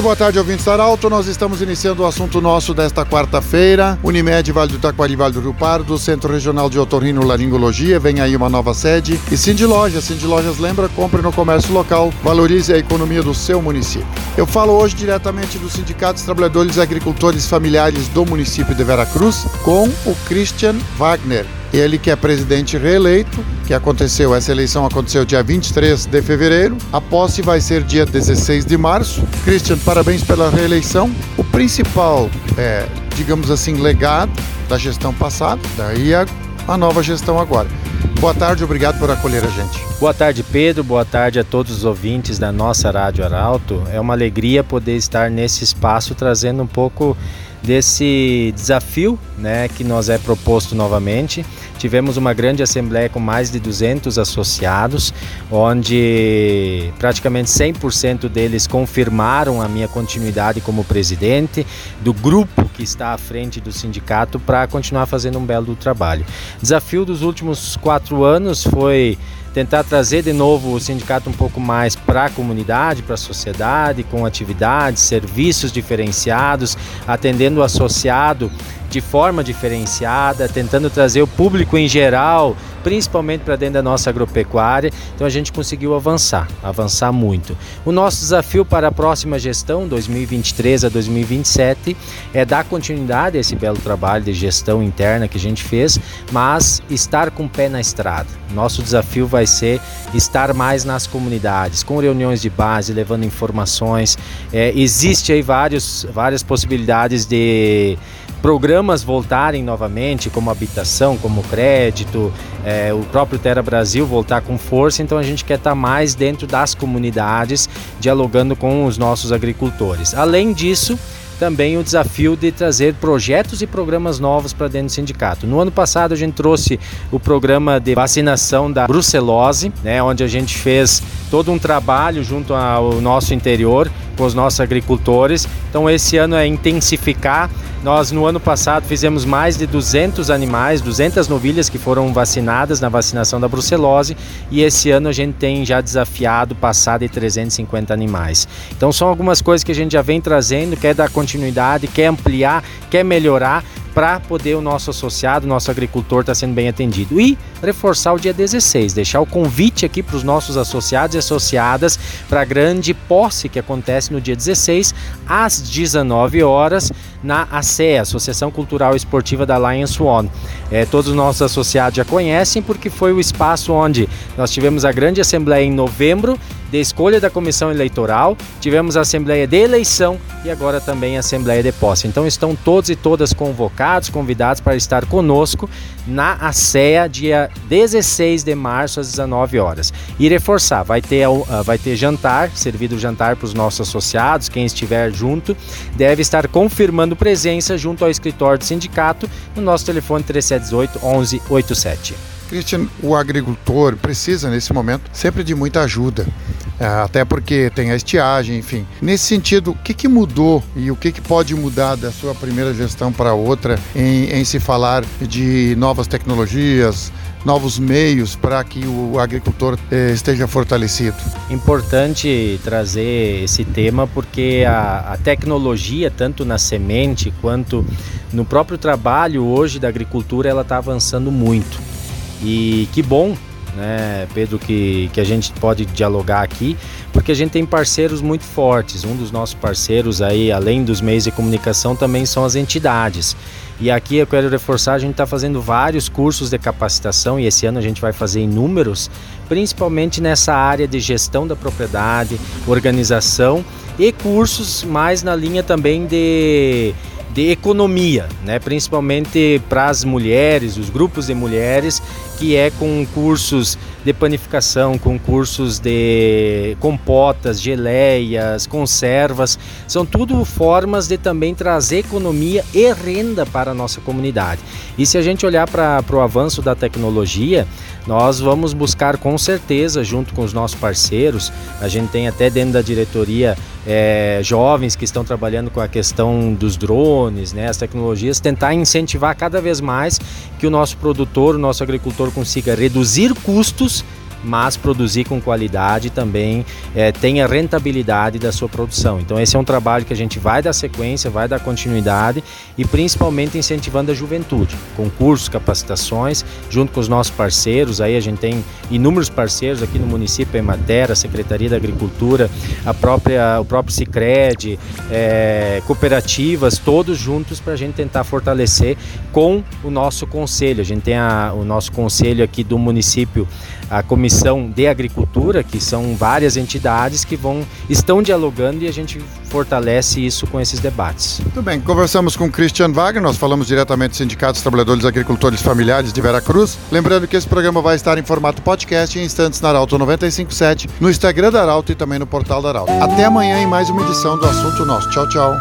Muito boa tarde, ouvintes Arauto. Nós estamos iniciando o assunto nosso desta quarta-feira. Unimed, Vale do Taquari, Vale do Rio Pardo, Centro Regional de Otorrino Laringologia, vem aí uma nova sede. E Cindy Lojas, Cindy Lojas lembra, compre no comércio local, valorize a economia do seu município. Eu falo hoje diretamente dos sindicatos trabalhadores e agricultores familiares do município de Veracruz com o Christian Wagner. Ele que é presidente reeleito, que aconteceu, essa eleição aconteceu dia 23 de fevereiro, a posse vai ser dia 16 de março. Christian, parabéns pela reeleição. O principal, é, digamos assim, legado da gestão passada, daí a, a nova gestão agora. Boa tarde, obrigado por acolher a gente. Boa tarde, Pedro. Boa tarde a todos os ouvintes da nossa Rádio Arauto. É uma alegria poder estar nesse espaço trazendo um pouco desse desafio né, que nos é proposto novamente. Tivemos uma grande assembleia com mais de 200 associados, onde praticamente 100% deles confirmaram a minha continuidade como presidente do grupo que está à frente do sindicato para continuar fazendo um belo trabalho. Desafio dos últimos quatro anos foi tentar trazer de novo o sindicato um pouco mais para a comunidade, para a sociedade, com atividades, serviços diferenciados, atendendo o associado de forma diferenciada, tentando trazer o público em geral, principalmente para dentro da nossa agropecuária. Então a gente conseguiu avançar, avançar muito. O nosso desafio para a próxima gestão, 2023 a 2027, é dar continuidade a esse belo trabalho de gestão interna que a gente fez, mas estar com o pé na estrada. Nosso desafio vai ser estar mais nas comunidades, com reuniões de base, levando informações. É, existe aí vários, várias possibilidades de programas voltarem novamente, como habitação, como crédito, é, o próprio Terra Brasil voltar com força, então a gente quer estar mais dentro das comunidades, dialogando com os nossos agricultores. Além disso, também o desafio de trazer projetos e programas novos para dentro do sindicato. No ano passado a gente trouxe o programa de vacinação da brucelose, né, onde a gente fez todo um trabalho junto ao nosso interior com os nossos agricultores. Então esse ano é intensificar. Nós no ano passado fizemos mais de 200 animais, 200 novilhas que foram vacinadas na vacinação da brucelose e esse ano a gente tem já desafiado passar de 350 animais. Então são algumas coisas que a gente já vem trazendo, quer dar continuidade, quer ampliar, quer melhorar para poder o nosso associado, nosso agricultor estar tá sendo bem atendido. E reforçar o dia 16, deixar o convite aqui para os nossos associados e associadas para a grande posse que acontece no dia 16, às 19 horas, na ACE, Associação Cultural e Esportiva da Lions One. É, todos os nossos associados já conhecem porque foi o espaço onde nós tivemos a grande assembleia em novembro de escolha da comissão eleitoral, tivemos a assembleia de eleição e agora também a assembleia de posse. Então estão todos e todas convocados, convidados para estar conosco na ASEA, dia 16 de março às 19 horas. E reforçar, vai ter, uh, vai ter jantar, servido jantar para os nossos associados, quem estiver junto, deve estar confirmando presença junto ao escritório do sindicato no nosso telefone 3718 1187. Christian, o agricultor precisa nesse momento sempre de muita ajuda. É, até porque tem a estiagem, enfim. Nesse sentido, o que, que mudou e o que, que pode mudar da sua primeira gestão para outra em, em se falar de novas tecnologias, novos meios para que o agricultor eh, esteja fortalecido? Importante trazer esse tema porque a, a, tecnologia, tanto na semente quanto no próprio trabalho hoje da agricultura, ela está avançando muito. E que bom né, Pedro, que, que a gente pode dialogar aqui, porque a gente tem parceiros muito fortes. Um dos nossos parceiros aí, além dos meios de comunicação, também são as entidades. E aqui eu quero reforçar, a gente está fazendo vários cursos de capacitação e esse ano a gente vai fazer inúmeros, principalmente nessa área de gestão da propriedade, organização e cursos mais na linha também de de economia, né? principalmente para as mulheres, os grupos de mulheres que é com cursos de panificação, com cursos de compotas, geleias, conservas. São tudo formas de também trazer economia e renda para a nossa comunidade. E se a gente olhar para o avanço da tecnologia, nós vamos buscar com certeza, junto com os nossos parceiros, a gente tem até dentro da diretoria é, jovens que estão trabalhando com a questão dos drones, né, as tecnologias, tentar incentivar cada vez mais que o nosso produtor, o nosso agricultor consiga reduzir custos Jesús mas produzir com qualidade também é, tenha rentabilidade da sua produção. Então esse é um trabalho que a gente vai dar sequência, vai dar continuidade e principalmente incentivando a juventude, com cursos, capacitações, junto com os nossos parceiros. Aí a gente tem inúmeros parceiros aqui no município, a Emater, a Secretaria da Agricultura, a própria, o próprio Cicred, é, cooperativas, todos juntos para a gente tentar fortalecer com o nosso conselho. A gente tem a, o nosso conselho aqui do município, a Comissão de Agricultura, que são várias entidades que vão estão dialogando e a gente fortalece isso com esses debates. Muito bem, conversamos com Christian Wagner, nós falamos diretamente do Sindicato dos Trabalhadores Agricultores Familiares de Veracruz. Lembrando que esse programa vai estar em formato podcast em instantes na Arauto 957, no Instagram da Arauto e também no portal da Arauto. Até amanhã em mais uma edição do Assunto Nosso. Tchau, tchau.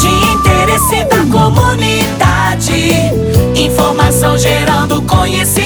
De interesse da comunidade, informação gerando conhecimento.